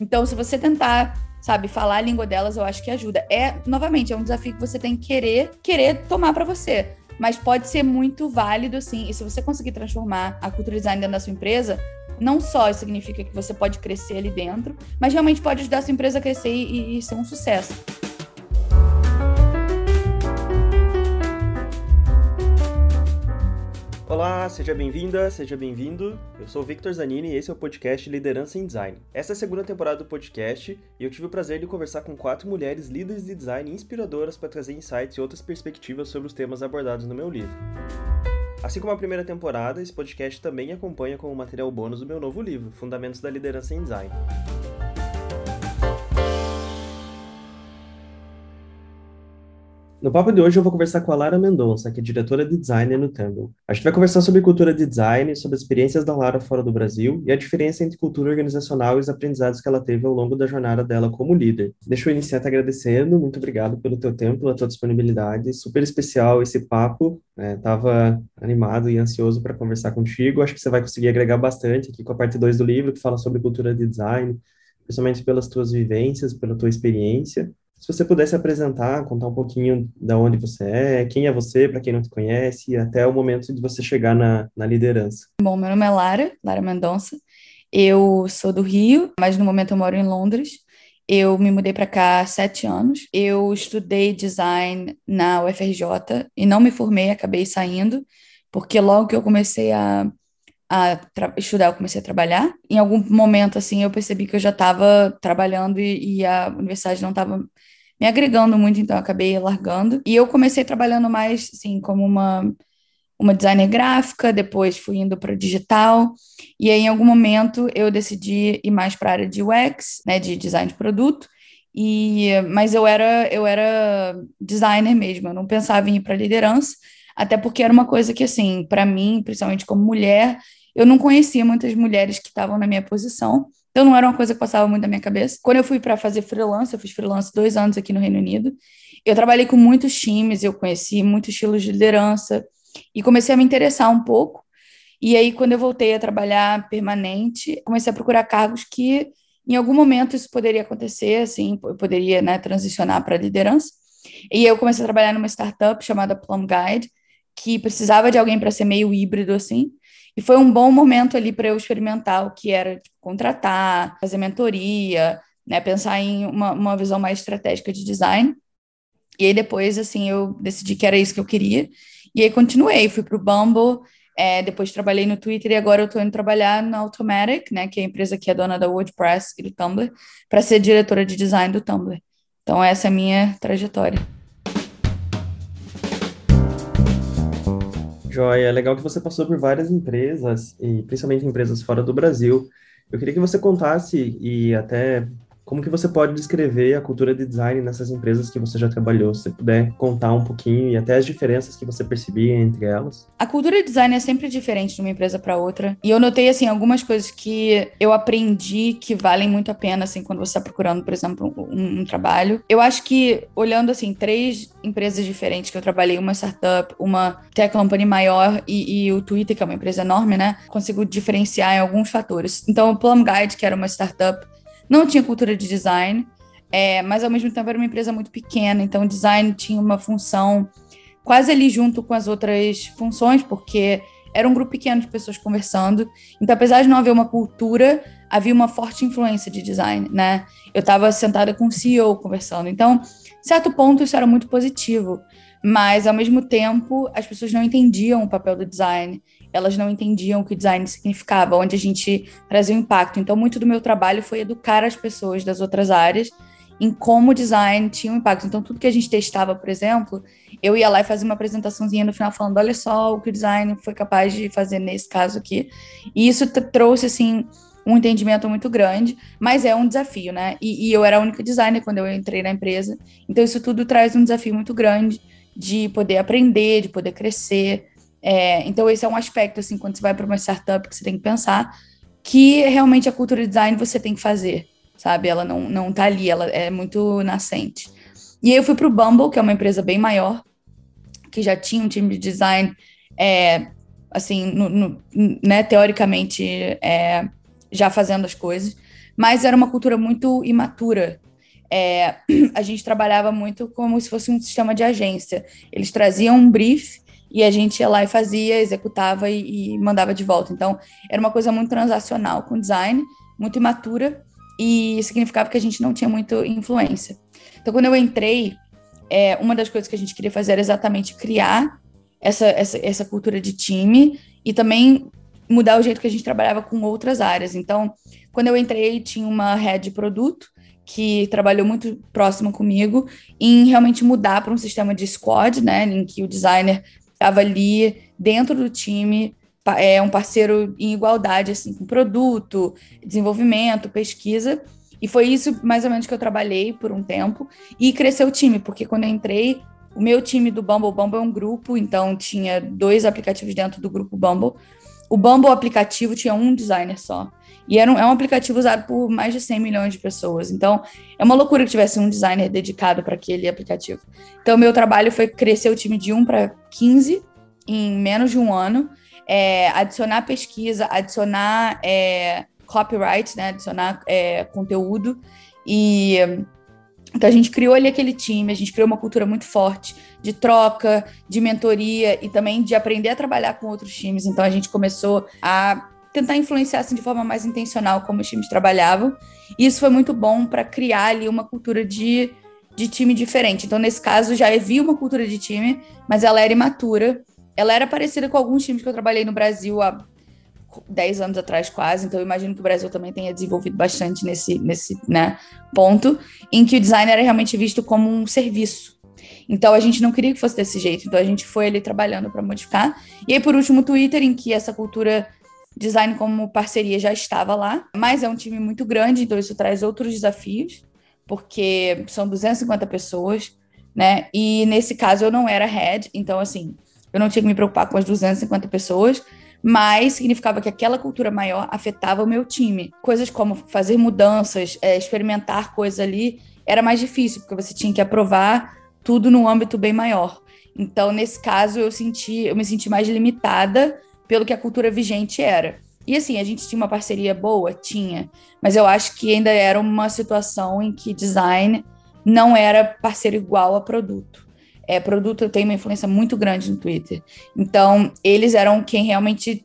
Então, se você tentar, sabe, falar a língua delas, eu acho que ajuda. É, novamente, é um desafio que você tem que querer, querer tomar para você. Mas pode ser muito válido, sim. E se você conseguir transformar a cultura design dentro da sua empresa, não só significa que você pode crescer ali dentro, mas realmente pode ajudar a sua empresa a crescer e, e ser um sucesso. Olá, seja bem-vinda, seja bem-vindo. Eu sou o Victor Zanini e esse é o podcast Liderança em Design. Essa é a segunda temporada do podcast e eu tive o prazer de conversar com quatro mulheres líderes de design inspiradoras para trazer insights e outras perspectivas sobre os temas abordados no meu livro. Assim como a primeira temporada, esse podcast também acompanha como material bônus do meu novo livro, Fundamentos da Liderança em Design. No papo de hoje eu vou conversar com a Lara Mendonça, que é diretora de design no Tumble. A gente vai conversar sobre cultura de design, sobre as experiências da Lara fora do Brasil e a diferença entre cultura organizacional e os aprendizados que ela teve ao longo da jornada dela como líder. Deixa eu iniciar te agradecendo, muito obrigado pelo teu tempo, pela tua disponibilidade, super especial esse papo, Estava é, animado e ansioso para conversar contigo, acho que você vai conseguir agregar bastante aqui com a parte 2 do livro, que fala sobre cultura de design, principalmente pelas tuas vivências, pela tua experiência. Se você pudesse apresentar, contar um pouquinho da onde você é, quem é você, para quem não te conhece, até o momento de você chegar na, na liderança. Bom, meu nome é Lara, Lara Mendonça. Eu sou do Rio, mas no momento eu moro em Londres. Eu me mudei para cá há sete anos. Eu estudei design na UFRJ e não me formei, acabei saindo, porque logo que eu comecei a, a estudar, eu comecei a trabalhar. Em algum momento, assim, eu percebi que eu já estava trabalhando e, e a universidade não estava me agregando muito, então eu acabei largando. E eu comecei trabalhando mais, assim, como uma, uma designer gráfica, depois fui indo para digital, e aí em algum momento eu decidi ir mais para a área de UX, né, de design de produto, e, mas eu era, eu era designer mesmo, eu não pensava em ir para liderança, até porque era uma coisa que, assim, para mim, principalmente como mulher, eu não conhecia muitas mulheres que estavam na minha posição, então não era uma coisa que passava muito na minha cabeça. Quando eu fui para fazer freelance, eu fiz freelance dois anos aqui no Reino Unido. Eu trabalhei com muitos times, eu conheci muitos estilos de liderança e comecei a me interessar um pouco. E aí, quando eu voltei a trabalhar permanente, comecei a procurar cargos que, em algum momento, isso poderia acontecer, assim, eu poderia né, transicionar para liderança. E aí eu comecei a trabalhar numa startup chamada Plum Guide, que precisava de alguém para ser meio híbrido, assim. E foi um bom momento ali para eu experimentar o que era tipo, contratar, fazer mentoria, né, pensar em uma, uma visão mais estratégica de design. E aí depois, assim, eu decidi que era isso que eu queria. E aí continuei, fui para o Bumble, é, depois trabalhei no Twitter e agora eu estou indo trabalhar na Automatic, né, que é a empresa que é dona da WordPress e do Tumblr, para ser diretora de design do Tumblr. Então essa é a minha trajetória. Joia, é legal que você passou por várias empresas, e principalmente empresas fora do Brasil. Eu queria que você contasse e até como que você pode descrever a cultura de design nessas empresas que você já trabalhou? Se puder contar um pouquinho e até as diferenças que você percebia entre elas. A cultura de design é sempre diferente de uma empresa para outra. E eu notei assim algumas coisas que eu aprendi que valem muito a pena assim quando você está procurando, por exemplo, um, um, trabalho. Eu acho que olhando assim três empresas diferentes que eu trabalhei, uma startup, uma tech company maior e, e o Twitter que é uma empresa enorme, né? Consigo diferenciar em alguns fatores. Então, o Plum Guide, que era uma startup não tinha cultura de design, é, mas ao mesmo tempo era uma empresa muito pequena, então design tinha uma função quase ali junto com as outras funções, porque era um grupo pequeno de pessoas conversando. Então, apesar de não haver uma cultura, havia uma forte influência de design, né? Eu estava sentada com o CEO conversando. Então, certo ponto, isso era muito positivo. Mas, ao mesmo tempo, as pessoas não entendiam o papel do design elas não entendiam o que design significava, onde a gente trazia o impacto. Então, muito do meu trabalho foi educar as pessoas das outras áreas em como o design tinha um impacto. Então, tudo que a gente testava, por exemplo, eu ia lá e fazia uma apresentaçãozinha no final falando: olha só o que o design foi capaz de fazer nesse caso aqui. E isso trouxe, assim, um entendimento muito grande, mas é um desafio, né? E, e, eu era a única designer quando eu entrei na empresa. Então, isso tudo traz um desafio muito grande de poder aprender, de poder crescer. É, então, esse é um aspecto, assim, quando você vai para uma startup, que você tem que pensar que realmente a cultura de design você tem que fazer, sabe? Ela não, não tá ali, ela é muito nascente. E aí eu fui para o Bumble, que é uma empresa bem maior, que já tinha um time de design, é, assim, no, no, né, teoricamente, é, já fazendo as coisas. mas era uma cultura muito imatura. É, a gente trabalhava muito como se fosse um sistema de agência. Eles traziam um brief e a gente ia lá e fazia, executava e, e mandava de volta. Então, era uma coisa muito transacional com design, muito imatura, e significava que a gente não tinha muita influência. Então, quando eu entrei, é, uma das coisas que a gente queria fazer era exatamente criar essa, essa, essa cultura de time e também mudar o jeito que a gente trabalhava com outras áreas. Então, quando eu entrei, tinha uma head de produto que trabalhou muito próximo comigo em realmente mudar para um sistema de squad, né, em que o designer estava ali dentro do time, é um parceiro em igualdade assim com produto, desenvolvimento, pesquisa. E foi isso mais ou menos que eu trabalhei por um tempo e cresceu o time, porque quando eu entrei, o meu time do Bumble, Bumble é um grupo, então tinha dois aplicativos dentro do grupo Bumble. O Bumble aplicativo tinha um designer só. E era um, é um aplicativo usado por mais de 100 milhões de pessoas. Então, é uma loucura que tivesse um designer dedicado para aquele aplicativo. Então, meu trabalho foi crescer o time de 1 para 15 em menos de um ano, é, adicionar pesquisa, adicionar é, copyright, né, adicionar é, conteúdo. E então a gente criou ali aquele time, a gente criou uma cultura muito forte de troca, de mentoria e também de aprender a trabalhar com outros times. Então a gente começou a tentar influenciar assim, de forma mais intencional como os times trabalhavam. E isso foi muito bom para criar ali uma cultura de, de time diferente. Então, nesse caso, já havia uma cultura de time, mas ela era imatura. Ela era parecida com alguns times que eu trabalhei no Brasil há 10 anos atrás, quase. Então, eu imagino que o Brasil também tenha desenvolvido bastante nesse, nesse né, ponto, em que o design era realmente visto como um serviço. Então a gente não queria que fosse desse jeito, então a gente foi ali trabalhando para modificar. E aí, por último, o Twitter, em que essa cultura Design como parceria já estava lá, mas é um time muito grande, então isso traz outros desafios, porque são 250 pessoas, né? E nesse caso eu não era head, então assim, eu não tinha que me preocupar com as 250 pessoas, mas significava que aquela cultura maior afetava o meu time. Coisas como fazer mudanças, é, experimentar coisas ali, era mais difícil, porque você tinha que aprovar tudo num âmbito bem maior. Então, nesse caso, eu senti, eu me senti mais limitada pelo que a cultura vigente era. E assim, a gente tinha uma parceria boa? Tinha. Mas eu acho que ainda era uma situação em que design não era parceiro igual a produto. É, produto tem uma influência muito grande no Twitter. Então, eles eram quem realmente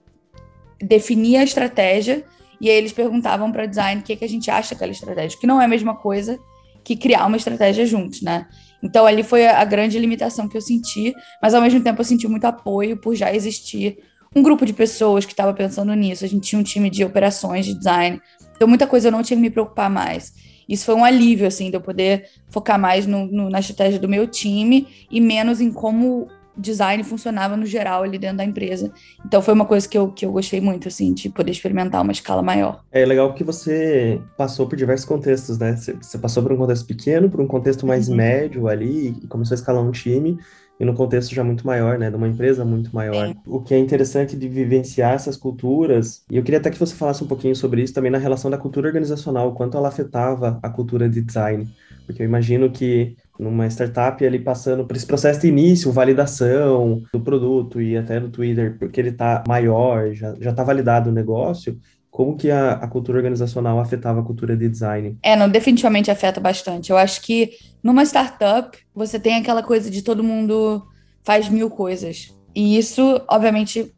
definia a estratégia e aí eles perguntavam para design o que, que a gente acha daquela estratégia, que não é a mesma coisa que criar uma estratégia juntos, né? Então, ali foi a, grande limitação que eu senti, mas ao mesmo tempo eu senti muito apoio por já existir um grupo de pessoas que estava pensando nisso. A gente tinha um time de operações, de design. Então, muita coisa eu não tinha que me preocupar mais. Isso foi um alívio, assim, de eu poder focar mais no, no, na estratégia do meu time e menos em como design funcionava no geral ali dentro da empresa. Então foi uma coisa que eu, que eu gostei muito, assim, de poder experimentar uma escala maior. É legal que você passou por diversos contextos, né? Você, você passou por um contexto pequeno, por um contexto mais uhum. médio ali, e começou a escalar um time, e no contexto já muito maior, né, de uma empresa muito maior. É. O que é interessante de vivenciar essas culturas, e eu queria até que você falasse um pouquinho sobre isso também na relação da cultura organizacional, o quanto ela afetava a cultura de design, porque eu imagino que numa startup ali passando por esse processo de início, validação do produto e até do Twitter, porque ele está maior, já está validado o negócio, como que a, a, cultura organizacional afetava a cultura de design? É, não, definitivamente afeta bastante. Eu acho que numa startup, você tem aquela coisa de todo mundo faz mil coisas. E isso, obviamente,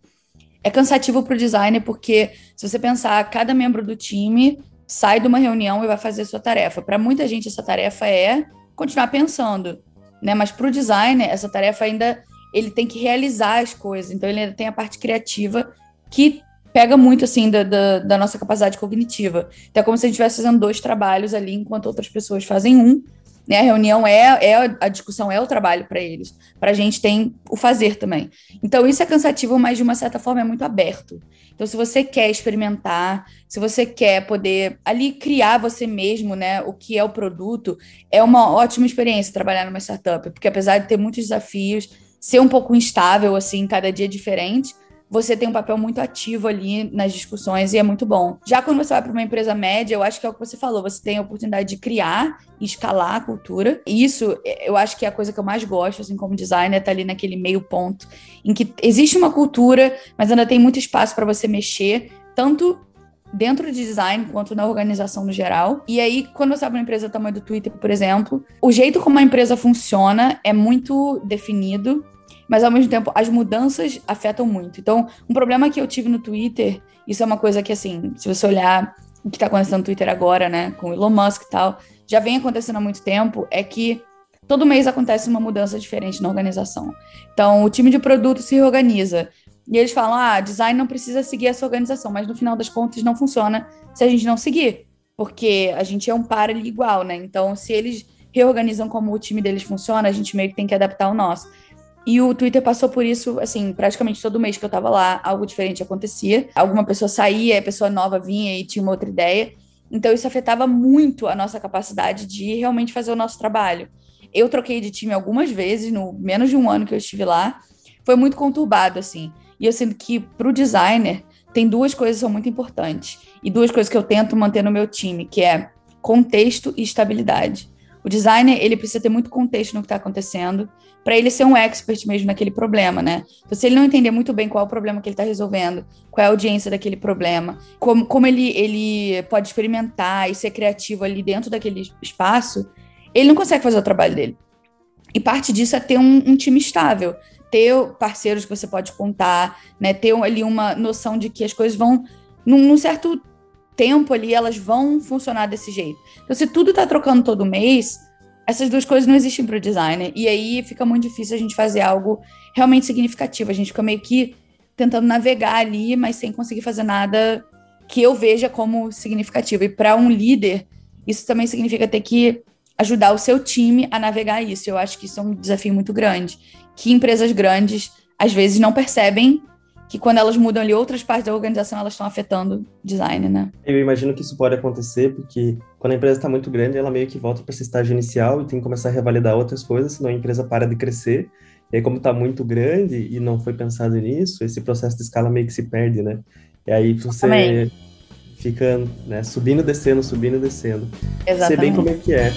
é cansativo para o designer, porque se você pensar, cada membro do time sai de uma reunião e vai fazer sua tarefa. Para muita gente, essa tarefa é continuar pensando, né? Mas para o designer, essa tarefa ainda ele tem que realizar as coisas. Então, ele ainda tem a parte criativa que pega muito, assim, da, da, da, nossa capacidade cognitiva. Então, é como se a gente estivesse fazendo dois trabalhos ali, enquanto outras pessoas fazem um. Né? A reunião é, é a discussão, é o trabalho para eles. Para a gente tem o fazer também. Então, isso é cansativo, mas de uma certa forma é muito aberto. Então, se você quer experimentar, se você quer poder ali criar você mesmo, né, o que é o produto, é uma ótima experiência trabalhar numa startup, porque apesar de ter muitos desafios, ser um pouco instável, assim, cada dia diferente, você tem um papel muito ativo ali nas discussões e é muito bom. Já quando você vai para uma empresa média, eu acho que é o que você falou, você tem a oportunidade de criar e escalar a cultura. E isso, eu acho que é a coisa que eu mais gosto, assim, como designer, tá ali naquele meio ponto em que existe uma cultura, mas ainda tem muito espaço para você mexer, tanto dentro de design quanto na organização no geral. E aí, quando você abre uma empresa do tamanho do Twitter, por exemplo, o jeito como a empresa funciona é muito definido, mas ao mesmo tempo as mudanças afetam muito. Então, um problema que eu tive no Twitter, isso é uma coisa que, assim, se você olhar o que está acontecendo no Twitter agora, né, com o Elon Musk e tal, já vem acontecendo há muito tempo, é que todo mês acontece uma mudança diferente na organização. Então, o time de produto se reorganiza. E eles falam: ah, design não precisa seguir essa organização, mas no final das contas não funciona se a gente não seguir. Porque a gente é um par igual, né? Então, se eles reorganizam como o time deles funciona, a gente meio que tem que adaptar o nosso. E o Twitter passou por isso, assim, praticamente todo mês que eu tava lá, algo diferente acontecia. Alguma pessoa saía, a pessoa nova vinha e tinha uma outra ideia. Então, isso afetava muito a nossa capacidade de realmente fazer o nosso trabalho. Eu troquei de time algumas vezes, no menos de um ano que eu estive lá. Foi muito conturbado, assim. E eu sinto que para o designer tem duas coisas que são muito importantes. E duas coisas que eu tento manter no meu time, que é contexto e estabilidade. O designer, ele precisa ter muito contexto no que está acontecendo, para ele ser um expert mesmo naquele problema, né? Então, se ele não entender muito bem qual é o problema que ele está resolvendo, qual é a audiência daquele problema, como, como ele, ele pode experimentar e ser criativo ali dentro daquele espaço, ele não consegue fazer o trabalho dele. E parte disso é ter um, um time estável, ter parceiros que você pode contar, né? Ter ali uma noção de que as coisas vão, num, num certo tempo ali, elas vão funcionar desse jeito. Então, se tudo está trocando todo mês, essas duas coisas não existem para o designer. E aí fica muito difícil a gente fazer algo realmente significativo. A gente fica meio que tentando navegar ali, mas sem conseguir fazer nada que eu veja como significativo. E para um líder, isso também significa ter que ajudar o seu time a navegar isso. Eu acho que isso é um desafio muito grande. Que empresas grandes, às vezes, não percebem que quando elas mudam ali outras partes da organização, elas estão afetando design, né? Eu imagino que isso pode acontecer porque quando a empresa está muito grande, ela meio que volta para esse estágio inicial e tem que começar a revalidar outras coisas, senão a empresa para de crescer. E aí, como está muito grande e não foi pensado nisso, esse processo de escala meio que se perde, né? E aí você Também. fica né, subindo, descendo, subindo, descendo. Exatamente. Sei bem como é que é.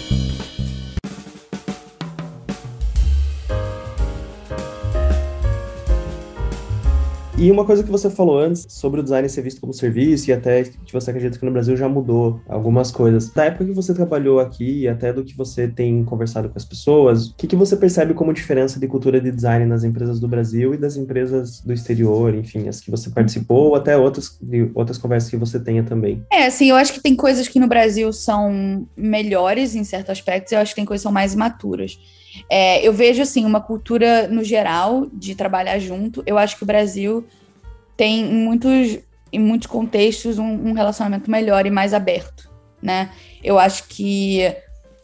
E uma coisa que você falou antes sobre o design ser visto como serviço e até que você acredita que no Brasil já mudou algumas coisas. Da época que você trabalhou aqui e até do que você tem conversado com as pessoas, o que, que você percebe como diferença de cultura de design nas empresas do Brasil e das empresas do exterior, enfim, as que você participou ou até outras, outras conversas que você tenha também? É, assim, eu acho que tem coisas que no Brasil são melhores em certos aspectos, eu acho que tem coisas que são mais maturas. É, eu vejo, assim, uma cultura no geral de trabalhar junto. Eu acho que o Brasil tem, em muitos, em muitos contextos, um, um relacionamento melhor e mais aberto, né? Eu acho que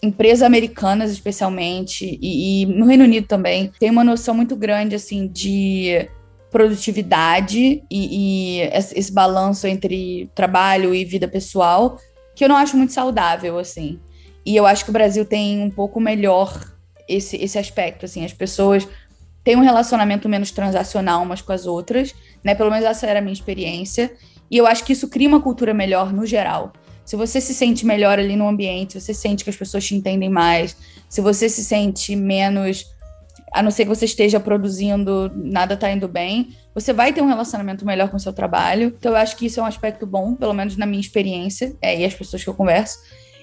empresas americanas, especialmente, e, e no Reino Unido também, tem uma noção muito grande, assim, de produtividade e, e esse balanço entre trabalho e vida pessoal, que eu não acho muito saudável, assim. E eu acho que o Brasil tem um pouco melhor esse, esse aspecto, assim, as pessoas têm um relacionamento menos transacional umas com as outras, né? Pelo menos essa era a minha experiência. E eu acho que isso cria uma cultura melhor no geral. Se você se sente melhor ali no ambiente, se você sente que as pessoas te entendem mais, se você se sente menos, a não ser que você esteja produzindo, nada tá indo bem, você vai ter um relacionamento melhor com o seu trabalho. Então eu acho que isso é um aspecto bom, pelo menos na minha experiência, é, e as pessoas que eu converso.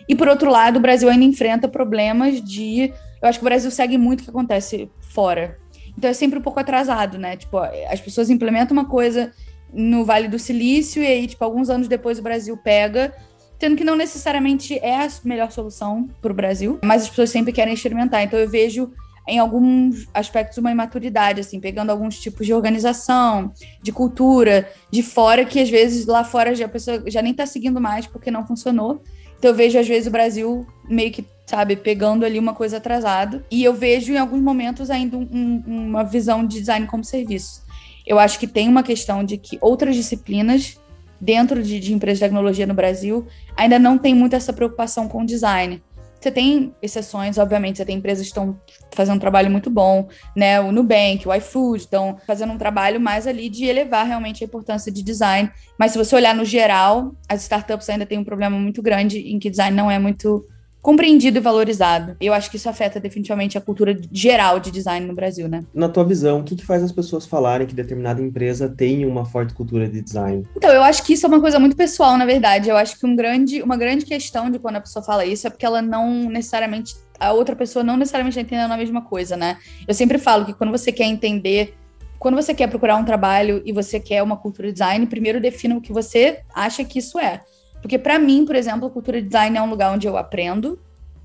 E por outro lado, o Brasil ainda enfrenta problemas de eu acho que o Brasil segue muito o que acontece fora. Então é sempre um pouco atrasado, né? Tipo, as pessoas implementam uma coisa no Vale do Silício e aí, tipo, alguns anos depois o Brasil pega, tendo que não necessariamente é a melhor solução para o Brasil, mas as pessoas sempre querem experimentar. Então eu vejo em alguns aspectos uma imaturidade, assim, pegando alguns tipos de organização, de cultura, de fora, que às vezes lá fora já, a pessoa já nem está seguindo mais porque não funcionou. Então eu vejo, às vezes, o Brasil meio que sabe, pegando ali uma coisa atrasada. E eu vejo em alguns momentos ainda um, uma visão de design como serviço. Eu acho que tem uma questão de que outras disciplinas dentro de, de empresas de tecnologia no Brasil ainda não tem muito essa preocupação com design. Você tem exceções, obviamente, você tem empresas que estão fazendo um trabalho muito bom, né? O Nubank, o iFood estão fazendo um trabalho mais ali de elevar realmente a importância de design. Mas se você olhar no geral, as startups ainda têm um problema muito grande em que design não é muito compreendido e valorizado. Eu acho que isso afeta definitivamente a cultura geral de design no Brasil, né? Na tua visão, o que, que faz as pessoas falarem que determinada empresa tem uma forte cultura de design? Então, eu acho que isso é uma coisa muito pessoal, na verdade. Eu acho que um grande, uma grande questão de quando a pessoa fala isso é porque ela não necessariamente a outra pessoa não necessariamente está entendendo a mesma coisa, né? Eu sempre falo que quando você quer entender quando você quer procurar um trabalho e você quer uma cultura design, primeiro defina o que você acha que isso é. Porque para mim, por exemplo, a cultura design é um lugar onde eu aprendo,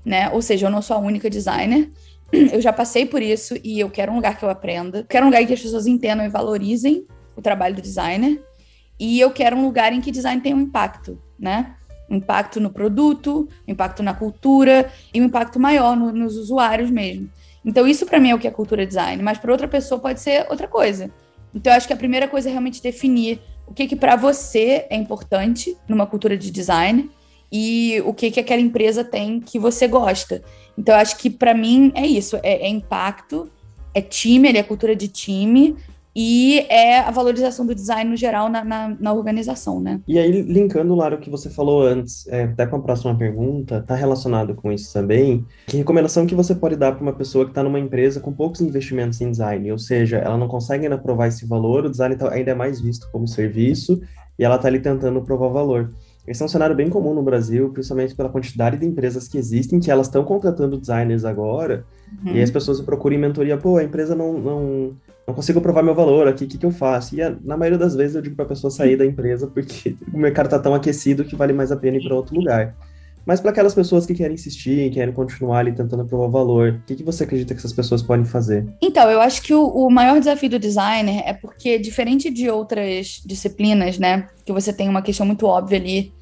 né? Ou seja, eu não sou a única designer. Eu já passei por isso e eu quero um lugar que eu aprenda. Quero um lugar em que as pessoas entendam e valorizem o trabalho do designer. E eu quero um lugar em que design tenha um impacto, né? Um impacto no produto, um impacto na cultura e um impacto maior no, nos usuários mesmo. Então, isso para mim é o que é cultura design, mas para outra pessoa pode ser outra coisa. Então, eu acho que a primeira coisa é realmente definir o que, que para você é importante numa cultura de design e o que, que aquela empresa tem que você gosta. Então, acho que para mim é isso: é, é impacto, é time, é cultura de time, e é a valorização do design no geral na, na, na, organização, né? E aí, linkando, Lara, o que você falou antes, é, até com a próxima pergunta, está relacionado com isso também, que recomendação que você pode dar para uma pessoa que está numa empresa com poucos investimentos em design, ou seja, ela não consegue ainda provar esse valor, o design tá, ainda é mais visto como serviço, e ela está ali tentando provar valor. Esse é um cenário bem comum no Brasil, principalmente pela quantidade de empresas que existem, que elas estão contratando designers agora, uhum. e as pessoas procuram mentoria, pô, a empresa não, não não consigo provar meu valor aqui, o que, que eu faço? E a, na maioria das vezes eu digo para a pessoa sair da empresa porque o mercado está tão aquecido que vale mais a pena ir para outro lugar. Mas para aquelas pessoas que querem insistir, querem continuar ali tentando provar valor, o que, que você acredita que essas pessoas podem fazer? Então, eu acho que o, o maior desafio do designer é porque, diferente de outras disciplinas, né, que você tem uma questão muito óbvia ali,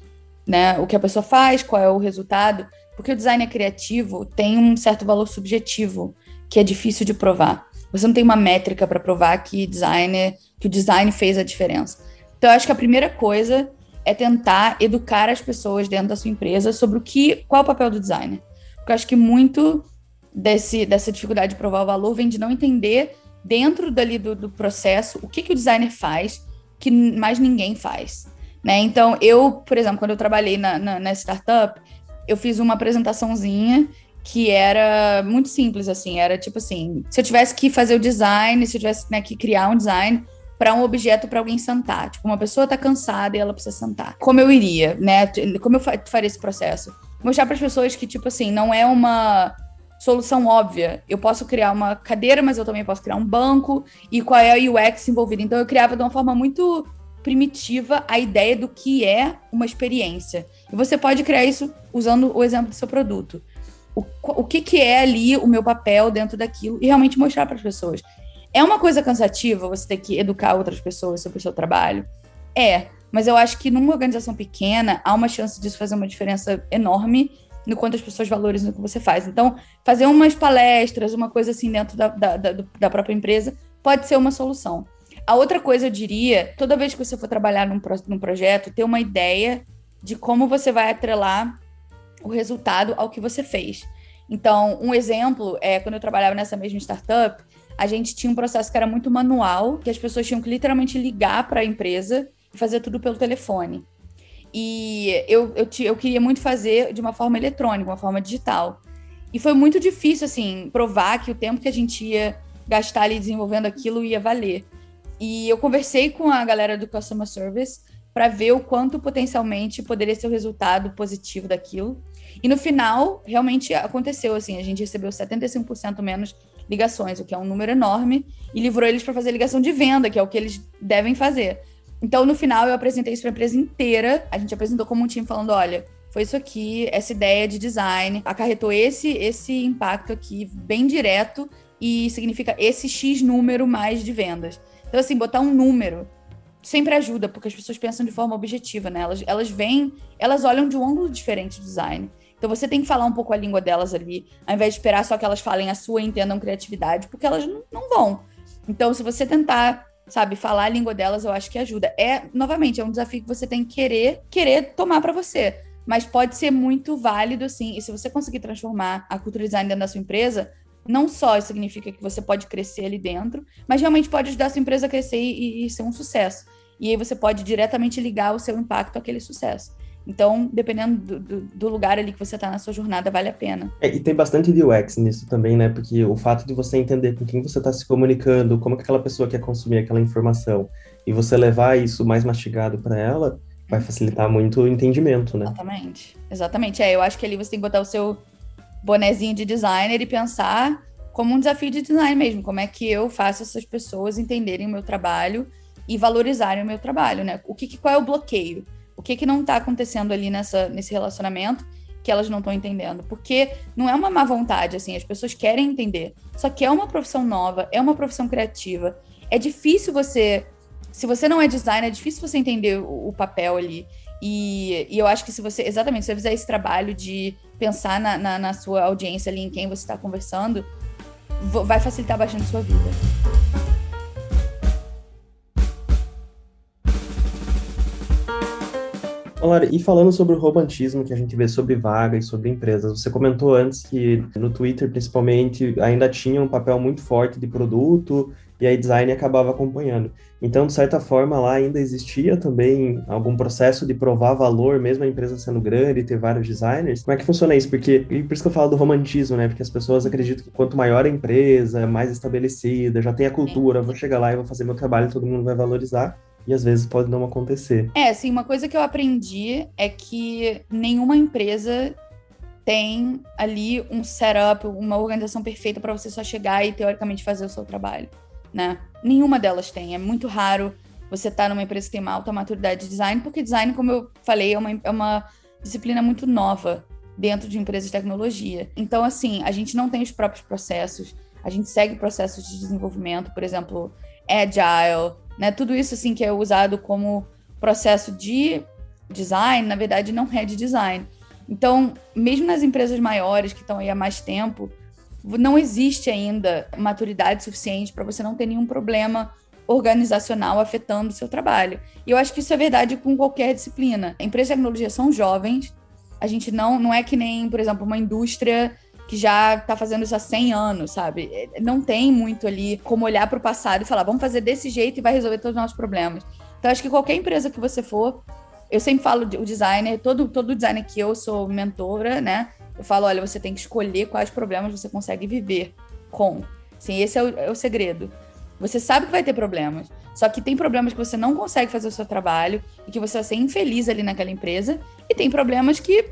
né, o que a pessoa faz, qual é o resultado, porque o design é criativo, tem um certo valor subjetivo que é difícil de provar. Você não tem uma métrica para provar que designer, que o design fez a diferença. Então, eu acho que a primeira coisa é tentar educar as pessoas dentro da sua empresa sobre o que, qual é o papel do designer. Porque eu acho que muito desse, dessa dificuldade de provar o valor vem de não entender dentro dali do, do processo o que, que o designer faz que mais ninguém faz. Né? Então, eu, por exemplo, quando eu trabalhei na, na, na startup, eu fiz uma apresentaçãozinha que era muito simples, assim, era tipo assim, se eu tivesse que fazer o design, se eu tivesse né, que criar um design para um objeto para alguém sentar, tipo, uma pessoa tá cansada e ela precisa sentar. Como eu iria, né? Como eu faria esse processo? Mostrar para as pessoas que tipo assim, não é uma solução óbvia. Eu posso criar uma cadeira, mas eu também posso criar um banco e qual é o UX envolvido. Então eu criava de uma forma muito primitiva a ideia do que é uma experiência. E você pode criar isso usando o exemplo do seu produto o, o que, que é ali o meu papel dentro daquilo e realmente mostrar para as pessoas. É uma coisa cansativa você ter que educar outras pessoas sobre o seu trabalho? É, mas eu acho que numa organização pequena há uma chance disso fazer uma diferença enorme no quanto as pessoas valorizam o que você faz. Então, fazer umas palestras, uma coisa assim dentro da, da, da, da própria empresa pode ser uma solução. A outra coisa, eu diria, toda vez que você for trabalhar num, num projeto, ter uma ideia de como você vai atrelar o resultado ao que você fez. Então, um exemplo é quando eu trabalhava nessa mesma startup, a gente tinha um processo que era muito manual, que as pessoas tinham que literalmente ligar para a empresa e fazer tudo pelo telefone. E eu, eu, eu queria muito fazer de uma forma eletrônica, uma forma digital. E foi muito difícil, assim, provar que o tempo que a gente ia gastar ali desenvolvendo aquilo ia valer. E eu conversei com a galera do Customer Service para ver o quanto potencialmente poderia ser o resultado positivo daquilo. E no final, realmente aconteceu assim, a gente recebeu 75% menos ligações, o que é um número enorme, e livrou eles para fazer ligação de venda, que é o que eles devem fazer. Então, no final, eu apresentei isso para a empresa inteira. A gente apresentou como um time falando, olha, foi isso aqui, essa ideia de design, acarretou esse esse impacto aqui bem direto e significa esse X número mais de vendas. Então, assim, botar um número sempre ajuda, porque as pessoas pensam de forma objetiva, né? Elas, elas vêm, elas olham de um ângulo diferente do design. Então você tem que falar um pouco a língua delas ali, ao invés de esperar só que elas falem a sua e entendam criatividade, porque elas não, vão. Então, se você tentar, sabe, falar a língua delas, eu acho que ajuda. É, novamente, é um desafio que você tem que querer, querer tomar para você. Mas pode ser muito válido, sim. E se você conseguir transformar a cultura design dentro da sua empresa, não só significa que você pode crescer ali dentro, mas realmente pode ajudar a sua empresa a crescer e, e ser um sucesso. E aí você pode diretamente ligar o seu impacto àquele sucesso. Então, dependendo do, do, do lugar ali que você está na sua jornada, vale a pena. É, e tem bastante de UX nisso também, né? Porque o fato de você entender com quem você está se comunicando, como que aquela pessoa quer consumir aquela informação, e você levar isso mais mastigado para ela, vai facilitar muito o entendimento, né? Exatamente. Exatamente. É, eu acho que ali você tem que botar o seu bonezinho de designer e pensar como um desafio de design mesmo, como é que eu faço essas pessoas entenderem o meu trabalho e valorizarem o meu trabalho, né? O que, qual é o bloqueio? O que que não está acontecendo ali nessa, nesse relacionamento que elas não estão entendendo? Porque não é uma má vontade, assim, as pessoas querem entender. Só que é uma profissão nova, é uma profissão criativa. É difícil você se você não é designer, é difícil você entender o, o papel ali. E, e, eu acho que se você, exatamente, se você fizer esse trabalho de pensar na, na, na sua audiência ali, em quem você está conversando, vai facilitar bastante a sua vida. Olá, e falando sobre o romantismo que a gente vê sobre vagas, sobre empresas, você comentou antes que no Twitter, principalmente, ainda tinha um papel muito forte de produto e aí design acabava acompanhando. Então, de certa forma, lá ainda existia também algum processo de provar valor, mesmo a empresa sendo grande e ter vários designers. Como é que funciona isso? Porque, e por isso que eu falo do romantismo, né? Porque as pessoas acreditam que quanto maior a empresa, mais estabelecida, já tem a cultura, vou chegar lá e vou fazer meu trabalho, todo mundo vai valorizar. E às vezes pode não acontecer. É, assim, uma coisa que eu aprendi é que nenhuma empresa tem ali um setup, uma organização perfeita para você só chegar e teoricamente fazer o seu trabalho né? Nenhuma delas tem. É muito raro você estar tá numa empresa que tem uma alta maturidade de design, porque design, como eu falei, é uma, é uma disciplina muito nova dentro de empresas de tecnologia. Então, assim, a gente não tem os próprios processos, a gente segue processos de desenvolvimento, por exemplo, agile, né? Tudo isso, assim, que é usado como processo de design, na verdade, não é de design. Então, mesmo nas empresas maiores que estão aí há mais tempo, não existe ainda maturidade suficiente para você não ter nenhum problema organizacional afetando o seu trabalho. E eu acho que isso é verdade com qualquer disciplina. Empresas de tecnologia são jovens, a gente não, não é que nem, por exemplo, uma indústria que já está fazendo isso há 100 anos, sabe? Não tem muito ali como olhar para o passado e falar, vamos fazer desse jeito e vai resolver todos os nossos problemas. Então, acho que qualquer empresa que você for, eu sempre falo, o designer, todo, todo designer que eu sou mentora, né? Eu falo, olha, você tem que escolher quais problemas você consegue viver com. Sim, esse é o, é o segredo. Você sabe que vai ter problemas, só que tem problemas que você não consegue fazer o seu trabalho e que você vai ser infeliz ali naquela empresa, e tem problemas que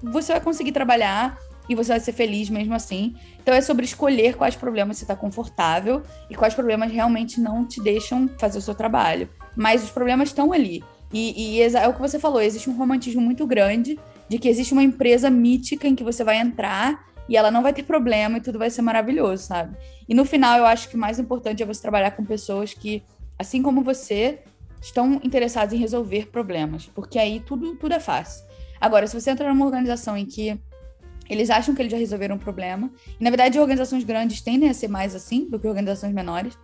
você vai conseguir trabalhar e você vai ser feliz mesmo assim. Então é sobre escolher quais problemas você está confortável e quais problemas realmente não te deixam fazer o seu trabalho. Mas os problemas estão ali. E, e é o que você falou, existe um romantismo muito grande de que existe uma empresa mítica em que você vai entrar e ela não vai ter problema e tudo vai ser maravilhoso, sabe? E no final, eu acho que o mais importante é você trabalhar com pessoas que, assim como você, estão interessadas em resolver problemas, porque aí tudo, tudo é fácil. Agora, se você entrar numa organização em que eles acham que eles já resolveram um problema, e na verdade organizações grandes tendem a ser mais assim do que organizações menores,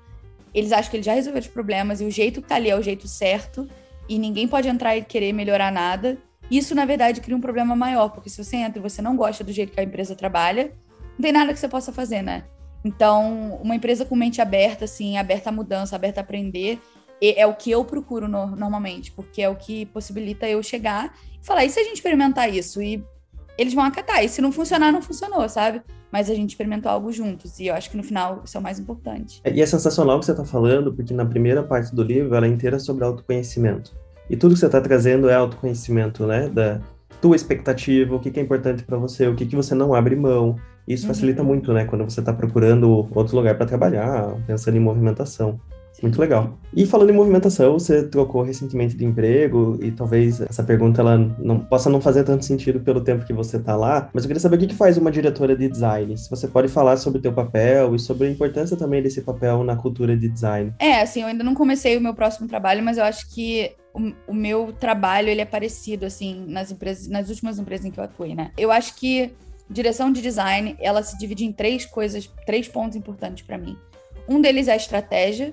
eles acham que eles já resolveram os problemas e o jeito que tá ali é o jeito certo, e ninguém pode entrar e querer melhorar nada, isso, na verdade, cria um problema maior, porque se você entra e você não gosta do jeito que a empresa trabalha, não tem nada que você possa fazer, né? Então, uma empresa com mente aberta, assim, aberta à mudança, aberta a aprender, é o que eu procuro no, normalmente, porque é o que possibilita eu chegar e falar, e se a gente experimentar isso? E eles vão acatar. E se não funcionar, não funcionou, sabe? Mas a gente experimentou algo juntos. E eu acho que no final isso é o mais importante. E é sensacional o que você está falando, porque na primeira parte do livro ela é inteira sobre autoconhecimento. E tudo que você está trazendo é autoconhecimento, né? Da tua expectativa, o que, que é importante para você, o que, que você não abre mão. Isso uhum. facilita muito, né? Quando você está procurando outro lugar para trabalhar, pensando em movimentação. Muito legal. E falando em movimentação, você trocou recentemente de emprego e talvez essa pergunta ela não possa não fazer tanto sentido pelo tempo que você está lá, mas eu queria saber o que, faz uma diretora de design. Se você pode falar sobre o teu papel e sobre a importância também desse papel na cultura de design. É, assim, eu ainda não comecei o meu próximo trabalho, mas eu acho que o, o meu trabalho ele é parecido assim nas empresas, nas últimas empresas em que eu atuei, né? Eu acho que direção de design, ela se divide em três coisas, três pontos importantes para mim. Um deles é a estratégia,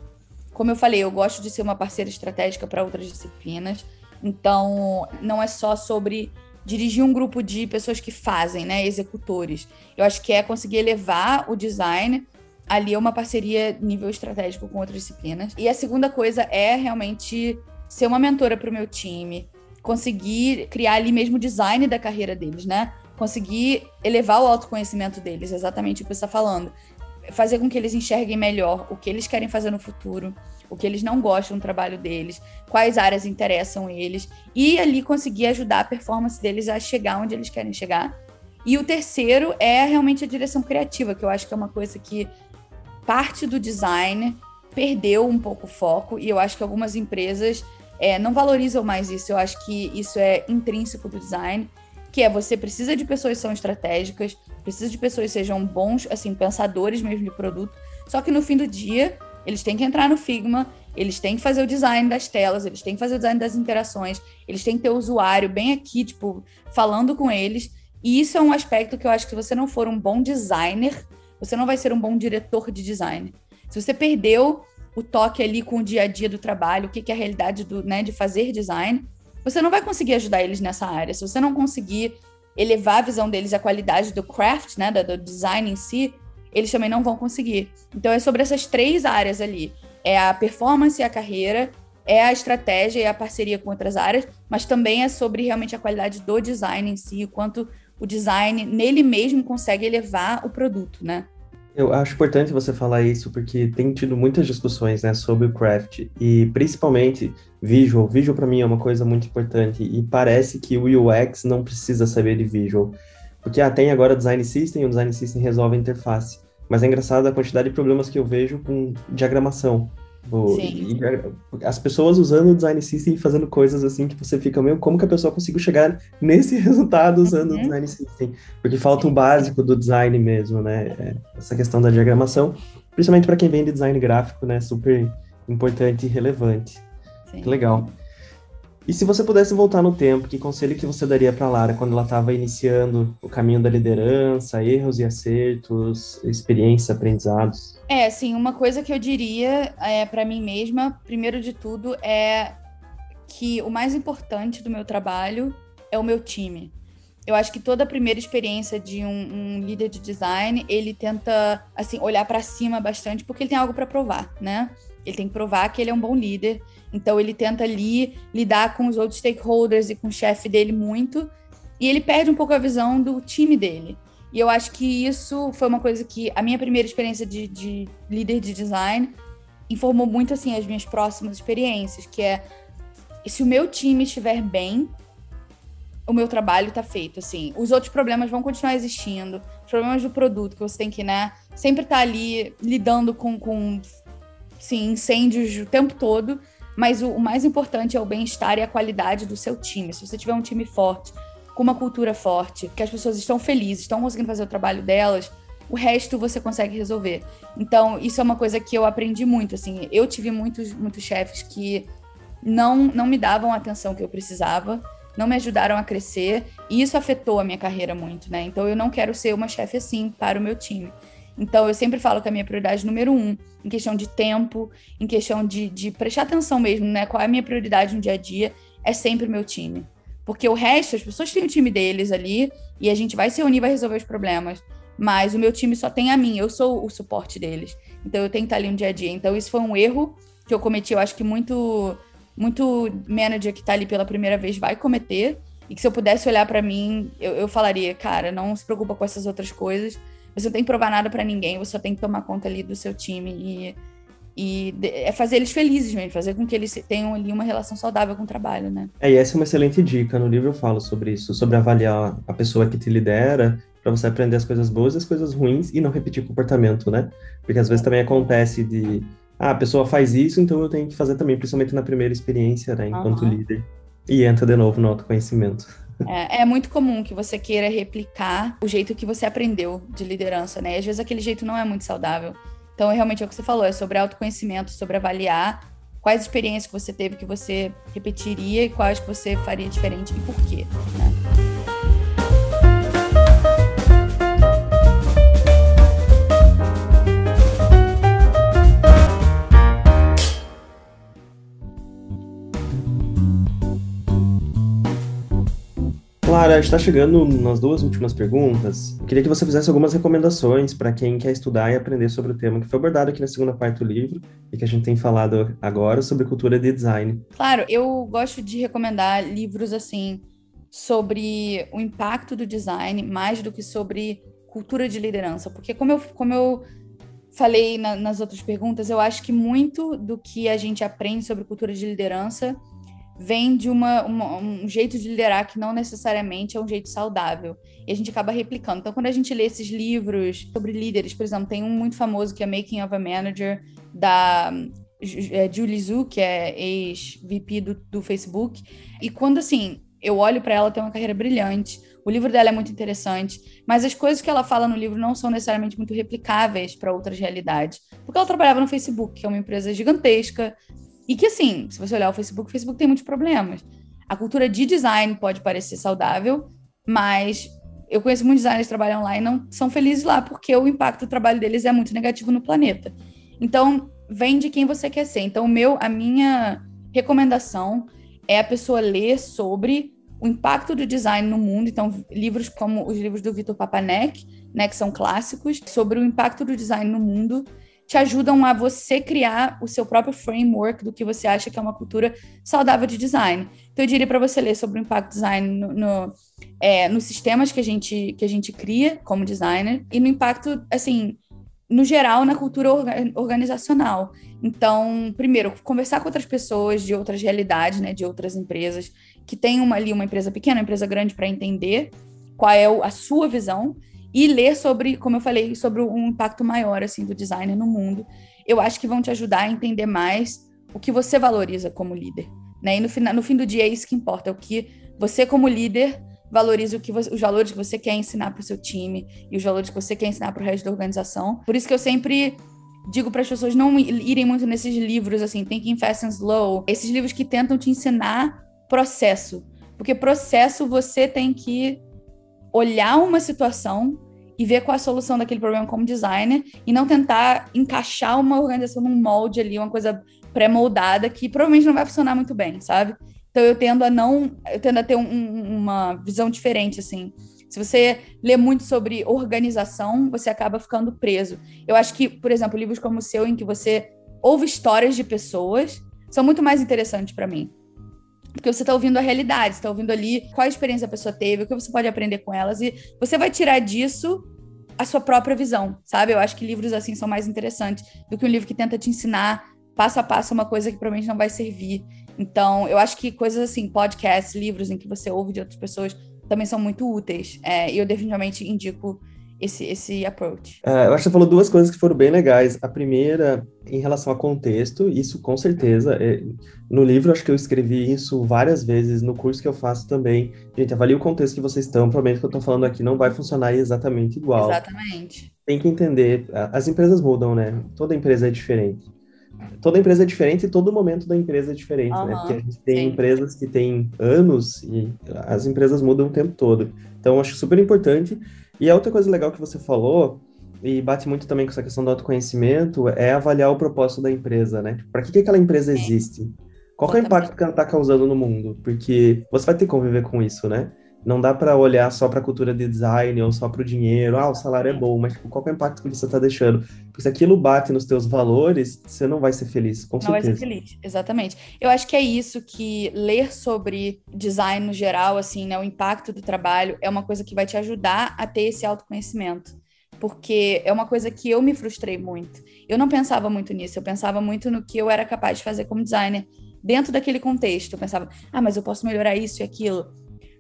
como eu falei, eu gosto de ser uma parceira estratégica para outras disciplinas. Então, não é só sobre dirigir um grupo de pessoas que fazem, né, executores. Eu acho que é conseguir elevar o design ali é uma parceria nível estratégico com outras disciplinas. E a segunda coisa é realmente ser uma mentora para o meu time, conseguir criar ali mesmo o design da carreira deles, né? Conseguir elevar o autoconhecimento deles, exatamente o que você está falando. Fazer com que eles enxerguem melhor o que eles querem fazer no futuro, o que eles não gostam do trabalho deles, quais áreas interessam eles, e ali conseguir ajudar a performance deles a chegar onde eles querem chegar. E o terceiro é realmente a direção criativa, que eu acho que é uma coisa que parte do design perdeu um pouco o foco, e eu acho que algumas empresas é, não valorizam mais isso. Eu acho que isso é intrínseco do design, que é você precisa de pessoas que são estratégicas, precisa de pessoas que sejam bons, assim, pensadores mesmo de produto. Só que no fim do dia, eles têm que entrar no Figma, eles têm que fazer o design das telas, eles têm que fazer o design das interações, eles têm que ter o usuário bem aqui, tipo, falando com eles. E isso é um aspecto que eu acho que se você não for um bom designer, você não vai ser um bom diretor de design. Se você perdeu o toque ali com o dia a dia do trabalho, o que, que é a realidade do, né, de fazer design, você não vai conseguir ajudar eles nessa área. Se você não conseguir elevar a visão deles, a qualidade do craft, né, do, design em si, eles também não vão conseguir. Então é sobre essas três áreas ali. É a performance e a carreira, é a estratégia e a parceria com outras áreas, mas também é sobre realmente a qualidade do design em si, o quanto o design nele mesmo consegue elevar o produto, né? Eu acho importante você falar isso porque tem tido muitas discussões, né, sobre o craft e principalmente visual. Visual para mim é uma coisa muito importante e parece que o UX não precisa saber de visual, porque ah, tem agora design system, o design system resolve a interface. Mas é engraçado a quantidade de problemas que eu vejo com diagramação. E, as pessoas usando o design system e fazendo coisas assim que você fica meio como que a pessoa conseguiu chegar nesse resultado usando uhum. o design system? Porque falta o básico do design mesmo, né? É, essa questão da diagramação, principalmente para quem vem de design gráfico, né? Super importante e relevante. Sim. Que legal. E se você pudesse voltar no tempo, que conselho que você daria para Lara quando ela estava iniciando o caminho da liderança, erros e acertos, experiências, aprendizados? É, assim, uma coisa que eu diria é, para mim mesma, primeiro de tudo, é que o mais importante do meu trabalho é o meu time. Eu acho que toda a primeira experiência de um, um líder de design, ele tenta assim olhar para cima bastante porque ele tem algo para provar, né? Ele tem que provar que ele é um bom líder então ele tenta ali lidar com os outros stakeholders e com o chefe dele muito, e ele perde um pouco a visão do time dele. E eu acho que isso foi uma coisa que a minha primeira experiência de, de líder de design informou muito assim as minhas próximas experiências, que é se o meu time estiver bem, o meu trabalho está feito, assim. Os outros problemas vão continuar existindo, os problemas do produto que você tem que, né, sempre estar tá ali lidando com, com sim, incêndios o tempo todo, mas o, o mais importante é o bem-estar e a qualidade do seu time. Se você tiver um time forte, com uma cultura forte, que as pessoas estão felizes, estão conseguindo fazer o trabalho delas, o resto você consegue resolver. Então, isso é uma coisa que eu aprendi muito, assim, eu tive muitos, muitos chefes que não, não me davam a atenção que eu precisava, não me ajudaram a crescer, e isso afetou a minha carreira muito, né? Então, eu não quero ser uma chefe assim para o meu time. Então, eu sempre falo que a minha prioridade número um, em questão de tempo, em questão de, de prestar atenção mesmo, né? Qual é a minha prioridade no dia a dia, é sempre o meu time. Porque o resto, as pessoas têm o time deles ali e a gente vai se unir, vai resolver os problemas. Mas o meu time só tem a mim, eu sou o suporte deles. Então eu tenho que estar ali no dia a dia. Então isso foi um erro que eu cometi, eu acho que muito muito manager que está ali pela primeira vez vai cometer. E que se eu pudesse olhar para mim, eu, eu falaria, cara, não se preocupa com essas outras coisas você não tem que provar nada para ninguém, você só tem que tomar conta ali do seu time e, e é fazer eles felizes mesmo, fazer com que eles tenham ali uma relação saudável com o trabalho, né? É, e essa é uma excelente dica. No livro eu falo sobre isso, sobre avaliar a pessoa que te lidera, para você aprender as coisas boas e as coisas ruins e não repetir comportamento, né? Porque às vezes também acontece de, ah, a pessoa faz isso, então eu tenho que fazer também, principalmente na primeira experiência, né, enquanto uhum. líder. E entra de novo no autoconhecimento. É, é, muito comum que você queira replicar o jeito que você aprendeu de liderança, né? E às vezes aquele jeito não é muito saudável. Então, realmente é o que você falou, é sobre autoconhecimento, sobre avaliar quais experiências que você teve que você repetiria e quais que você faria diferente e por quê, né? Claro, Lara, está chegando nas duas últimas perguntas. Eu queria que você fizesse algumas recomendações para quem quer estudar e aprender sobre o tema que foi abordado aqui na segunda parte do livro e que a gente tem falado agora sobre cultura de design. Claro, eu gosto de recomendar livros assim sobre o impacto do design mais do que sobre cultura de liderança, porque como eu, como eu falei na, nas outras perguntas, eu acho que muito do que a gente aprende sobre cultura de liderança vem de uma, uma, um jeito de liderar que não necessariamente é um jeito saudável. E a gente acaba replicando. Então, quando a gente lê esses livros sobre líderes, por exemplo, tem um muito famoso que é Making of a Manager, da é, Julie Zhu, que é ex-VP do, do Facebook. E quando, assim, eu olho para ela, tem uma carreira brilhante. O livro dela é muito interessante, mas as coisas que ela fala no livro não são necessariamente muito replicáveis para outras realidades. Porque ela trabalhava no Facebook, que é uma empresa gigantesca, e que, assim, se você olhar o Facebook, o Facebook tem muitos problemas. A cultura de design pode parecer saudável, mas eu conheço muitos designers que trabalham lá e não são felizes lá, porque o impacto do trabalho deles é muito negativo no planeta. Então, vem de quem você quer ser. Então, meu, a minha recomendação é a pessoa ler sobre o impacto do design no mundo. Então, livros como os livros do Vitor Papanek, né, que são clássicos, sobre o impacto do design no mundo te ajudam a você criar o seu próprio framework do que você acha que é uma cultura saudável de design. Então, eu diria para você ler sobre o impacto design no, no é, nos sistemas que a, gente, que a gente cria como designer e no impacto, assim, no geral, na cultura organizacional. Então, primeiro, conversar com outras pessoas de outras realidades, né, de outras empresas, que tem uma, ali uma empresa pequena, uma empresa grande, para entender qual é a sua visão e ler sobre, como eu falei, sobre um impacto maior assim do design no mundo. Eu acho que vão te ajudar a entender mais o que você valoriza como líder, né? E no, final, no fim do dia é isso que importa, é o que você como líder valoriza o que você, os valores que você quer ensinar para o seu time e os valores que você quer ensinar para o resto da organização. Por isso que eu sempre digo para as pessoas não irem muito nesses livros assim, Thinking Fast and Slow, esses livros que tentam te ensinar processo, porque processo você tem que olhar uma situação e ver qual é a solução daquele problema como designer e não tentar encaixar uma organização num molde ali, uma coisa pré-moldada que provavelmente não vai funcionar muito bem, sabe? Então eu tendo a não, eu tendo a ter um, uma visão diferente assim. Se você lê muito sobre organização, você acaba ficando preso. Eu acho que, por exemplo, livros como o seu em que você ouve histórias de pessoas são muito mais interessantes para mim. Porque você está ouvindo a realidade, está ouvindo ali qual a experiência a pessoa teve, o que você pode aprender com elas, e você vai tirar disso a sua própria visão, sabe? Eu acho que livros assim são mais interessantes do que um livro que tenta te ensinar passo a passo uma coisa que provavelmente não vai servir. Então, eu acho que coisas assim, podcasts, livros em que você ouve de outras pessoas também são muito úteis. É, e eu definitivamente indico esse, esse approach. Uh, eu acho que você falou duas coisas que foram bem legais. A primeira, em relação a contexto, isso com certeza. É, no livro, acho que eu escrevi isso várias vezes, no curso que eu faço também. Gente, avalie o contexto que vocês estão, provavelmente o que eu estou falando aqui não vai funcionar exatamente igual. Exatamente. Tem que entender, as empresas mudam, né? Toda empresa é diferente. Toda empresa é diferente e todo momento da empresa é diferente, uhum, né? Porque a gente tem sim. empresas que têm anos e as empresas mudam o tempo todo. Então, acho super importante e a outra coisa legal que você falou, e bate muito também com essa questão do autoconhecimento, é avaliar o propósito da empresa, né? Para que, que aquela empresa existe? Qual é o impacto que ela está causando no mundo? Porque você vai ter que conviver com isso, né? Não dá para olhar só para a cultura de design ou só para o dinheiro. Ah, o salário é bom, mas tipo, qual é o impacto que você está deixando? Porque se aquilo bate nos teus valores, você não vai ser feliz, com não certeza. Não vai ser feliz, exatamente. Eu acho que é isso que ler sobre design no geral, assim, né, o impacto do trabalho é uma coisa que vai te ajudar a ter esse autoconhecimento. Porque é uma coisa que eu me frustrei muito. Eu não pensava muito nisso, eu pensava muito no que eu era capaz de fazer como designer dentro daquele contexto. Eu pensava, ah, mas eu posso melhorar isso e aquilo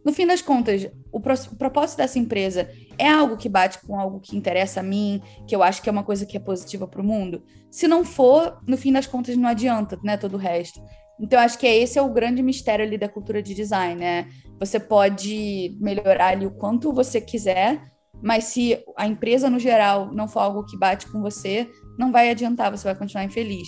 no fim das contas, o, pro, o, propósito dessa empresa é algo que bate com algo que interessa a mim, que eu acho que é uma coisa que é positiva para o mundo? Se não for, no fim das contas, não adianta, né, todo o resto. Então, acho que é esse é o grande mistério ali da cultura de design, né? Você pode melhorar ali o quanto você quiser, mas se a empresa no geral não for algo que bate com você, não vai adiantar, você vai continuar infeliz.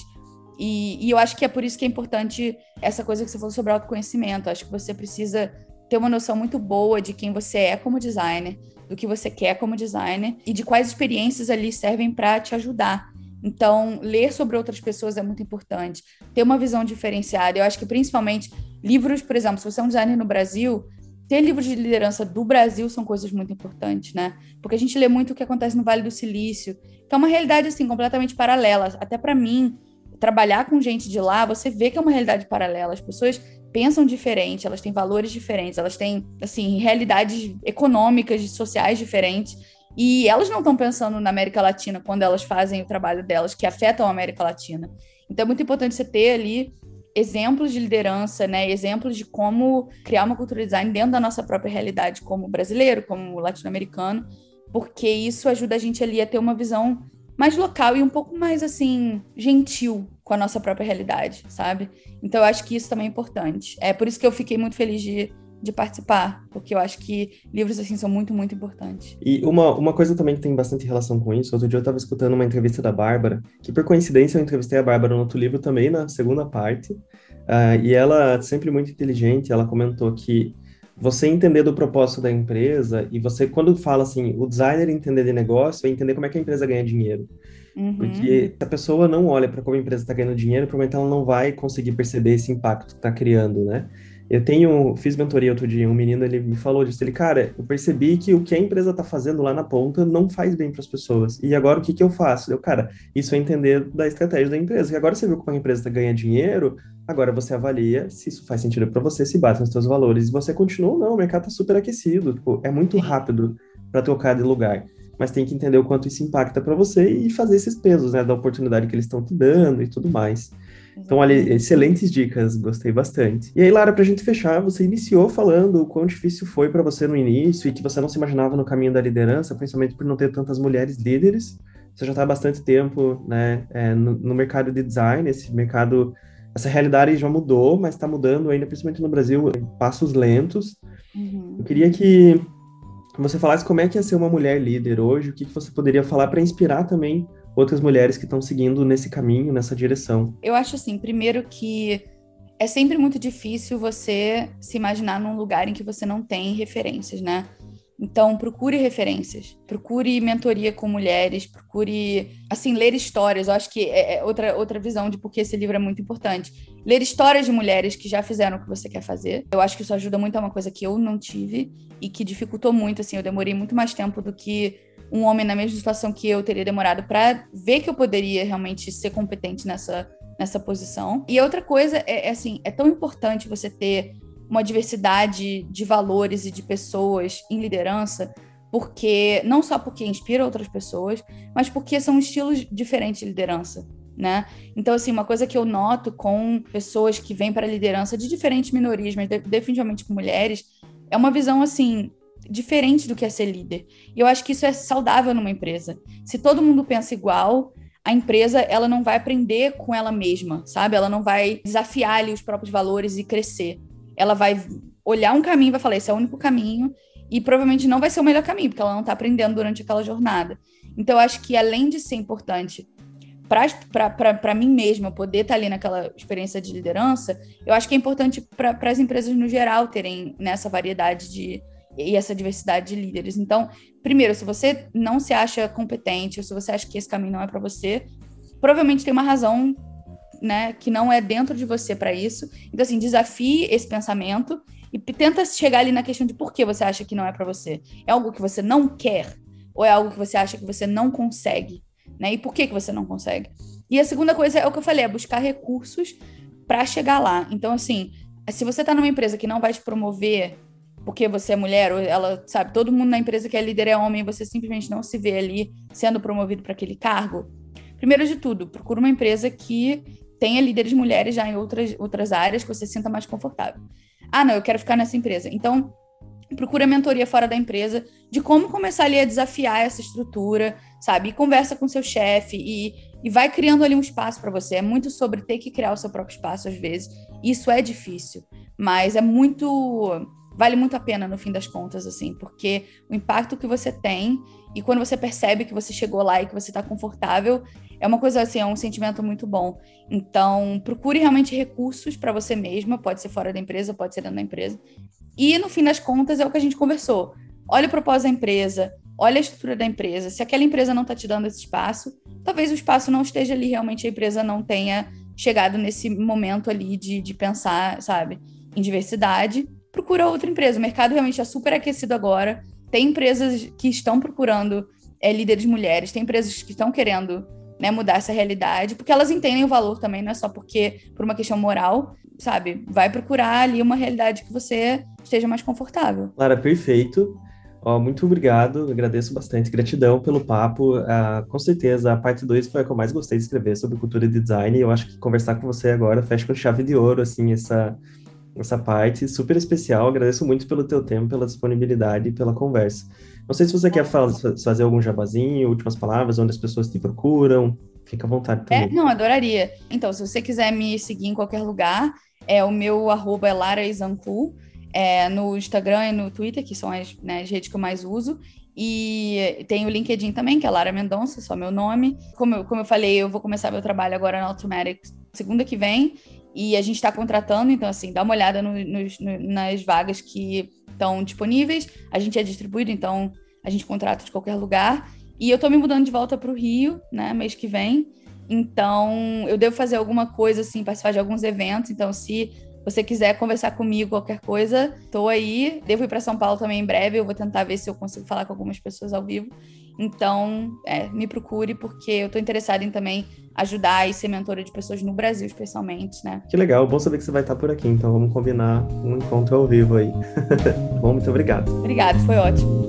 E, e eu acho que é por isso que é importante essa coisa que você falou sobre autoconhecimento. Acho que você precisa ter uma noção muito boa de quem você é como designer, do que você quer como designer e de quais experiências ali servem para te ajudar. Então, ler sobre outras pessoas é muito importante. Ter uma visão diferenciada. Eu acho que, principalmente, livros, por exemplo, se você é um designer no Brasil, ter livros de liderança do Brasil são coisas muito importantes, né? Porque a gente lê muito o que acontece no Vale do Silício, que é uma realidade assim completamente paralela. Até para mim, trabalhar com gente de lá, você vê que é uma realidade paralela. As pessoas pensam diferente, elas têm valores diferentes, elas têm assim realidades econômicas e sociais diferentes. E elas não estão pensando na América Latina quando elas fazem o trabalho delas, que afetam a América Latina. Então é muito importante você ter ali exemplos de liderança, né, exemplos de como criar uma cultura design dentro da nossa própria realidade como brasileiro, como latino-americano, porque isso ajuda a gente ali a ter uma visão mais local e um pouco mais assim gentil com a nossa própria realidade, sabe? Então eu acho que isso também é importante. É por isso que eu fiquei muito feliz de de participar, porque eu acho que livros assim são muito, muito importantes. E uma, uma coisa também que tem bastante relação com isso, outro dia eu estava escutando uma entrevista da Bárbara, que por coincidência eu entrevistei a Bárbara no outro livro também, na segunda parte, uh, e ela, sempre muito inteligente, ela comentou que você entender do propósito da empresa, e você, quando fala assim, o designer entender de negócio, é entender como é que a empresa ganha dinheiro. Uhum. Porque se a pessoa não olha para como a empresa está ganhando dinheiro, provavelmente ela não vai conseguir perceber esse impacto que está criando, né? Eu tenho, fiz mentoria outro dia, um menino, ele me falou disso, ele, cara, eu percebi que o que a empresa tá fazendo lá na ponta não faz bem para as pessoas. E agora o que que eu faço? Eu, cara, isso é entender da estratégia da empresa. E agora você viu como a empresa ganha dinheiro, agora você avalia se isso faz sentido para você, se bate nos seus valores. E você continua, não, o mercado tá super aquecido, tipo, é muito rápido para trocar de lugar. Mas tem que entender o quanto isso impacta para você e fazer esses pesos, né, da oportunidade que eles estão te dando e tudo mais. Então, olha, excelentes dicas, gostei bastante. E aí, Lara, para a gente fechar, você iniciou falando o quão difícil foi para você no início e que você não se imaginava no caminho da liderança, principalmente por não ter tantas mulheres líderes. Você já está há bastante tempo né, é, no, no, mercado de design, esse mercado, essa realidade já mudou, mas está mudando ainda, principalmente no Brasil, em passos lentos. Uhum. Eu queria que você falasse como é que é ser uma mulher líder hoje, o que, que você poderia falar para inspirar também outras mulheres que estão seguindo nesse caminho, nessa direção? Eu acho assim, primeiro que é sempre muito difícil você se imaginar num lugar em que você não tem referências, né? Então, procure referências, procure mentoria com mulheres, procure, assim, ler histórias. Eu acho que é, é outra, outra visão de porque esse livro é muito importante. Ler histórias de mulheres que já fizeram o que você quer fazer. Eu acho que isso ajuda muito a uma coisa que eu não tive e que dificultou muito, assim. Eu demorei muito mais tempo do que um homem na mesma situação que eu teria demorado para ver que eu poderia realmente ser competente nessa, nessa posição. E outra coisa é, é assim, é tão importante você ter uma diversidade de valores e de pessoas em liderança, porque não só porque inspira outras pessoas, mas porque são estilos diferentes de liderança. Né? Então, assim, uma coisa que eu noto com pessoas que vêm para a liderança de diferentes minorias, mas definitivamente com mulheres, é uma visão, assim, diferente do que é ser líder. E eu acho que isso é saudável numa empresa. Se todo mundo pensa igual, a empresa ela não vai aprender com ela mesma, sabe? Ela não vai desafiar ali os próprios valores e crescer. Ela vai olhar um caminho e vai falar: esse é o único caminho, e provavelmente não vai ser o melhor caminho, porque ela não está aprendendo durante aquela jornada. Então, eu acho que além de ser importante para mim mesma poder estar tá ali naquela experiência de liderança, eu acho que é importante para as empresas no geral terem nessa variedade de, e essa diversidade de líderes. Então, primeiro, se você não se acha competente, ou se você acha que esse caminho não é para você, provavelmente tem uma razão, né, que não é dentro de você para isso. Então, assim, desafie esse pensamento e tenta chegar ali na questão de por que você acha que não é para você. É algo que você não quer ou é algo que você acha que você não consegue, né? E por que que você não consegue? E a segunda coisa é o que eu falei, é buscar recursos para chegar lá. Então, assim, se você está numa empresa que não vai te promover porque você é mulher, ou ela, sabe, todo mundo na empresa que é líder é homem, você simplesmente não se vê ali sendo promovido para aquele cargo. Primeiro de tudo, procura uma empresa que tenha líderes mulheres já em outras, outras áreas que você se sinta mais confortável. Ah, não, eu quero ficar nessa empresa. Então, procura mentoria fora da empresa de como começar ali a desafiar essa estrutura, sabe? E conversa com seu chefe e, e vai criando ali um espaço para você. É muito sobre ter que criar o seu próprio espaço às vezes. Isso é difícil, mas é muito vale muito a pena no fim das contas, assim, porque o impacto que você tem e quando você percebe que você chegou lá e que você está confortável, é uma coisa assim, é um sentimento muito bom. Então, procure realmente recursos para você mesma, pode ser fora da empresa, pode ser dentro da empresa. E no fim das contas é o que a gente conversou. Olha o propósito da empresa, olha a estrutura da empresa. Se aquela empresa não está te dando esse espaço, talvez o espaço não esteja ali, realmente a empresa não tenha chegado nesse momento ali de, de pensar, sabe, em diversidade procura outra empresa. O mercado realmente é super aquecido agora. Tem empresas que estão procurando é, líderes mulheres, tem empresas que estão querendo né, mudar essa realidade, porque elas entendem o valor também, não é só porque por uma questão moral, sabe? Vai procurar ali uma realidade que você esteja mais confortável. Lara, perfeito. Oh, muito obrigado, agradeço bastante, gratidão pelo papo. Uh, com certeza, a parte 2 foi a que eu mais gostei de escrever sobre cultura de design. E eu acho que conversar com você agora fecha com chave de ouro, assim, essa, essa parte super especial. Agradeço muito pelo teu tempo, pela disponibilidade e pela conversa. Não sei se você quer fazer algum jabazinho, últimas palavras, onde as pessoas te procuram. Fica à vontade também. É, não, adoraria. Então, se você quiser me seguir em qualquer lugar, é o meu arroba é Lara Izancu é, no Instagram e no Twitter, que são as, né, as redes que eu mais uso. E tem o LinkedIn também, que é Lara Mendonça, só meu nome. Como eu, como eu falei, eu vou começar meu trabalho agora na Automatic segunda que vem. E a gente está contratando, então, assim, dá uma olhada no, no, nas vagas que estão disponíveis. A gente é distribuído, então a gente contrata de qualquer lugar. E eu estou me mudando de volta para o Rio, né, mês que vem. Então, eu devo fazer alguma coisa, assim, participar de alguns eventos. Então, se você quiser conversar comigo, qualquer coisa, tô aí. Devo ir para São Paulo também em breve. Eu vou tentar ver se eu consigo falar com algumas pessoas ao vivo. Então, é, me procure, porque eu tô interessada em também ajudar e ser mentora de pessoas no Brasil, especialmente, né? Que legal, bom saber que você vai estar por aqui. Então, vamos combinar um encontro ao vivo aí. bom, muito obrigado. Obrigado, foi ótimo.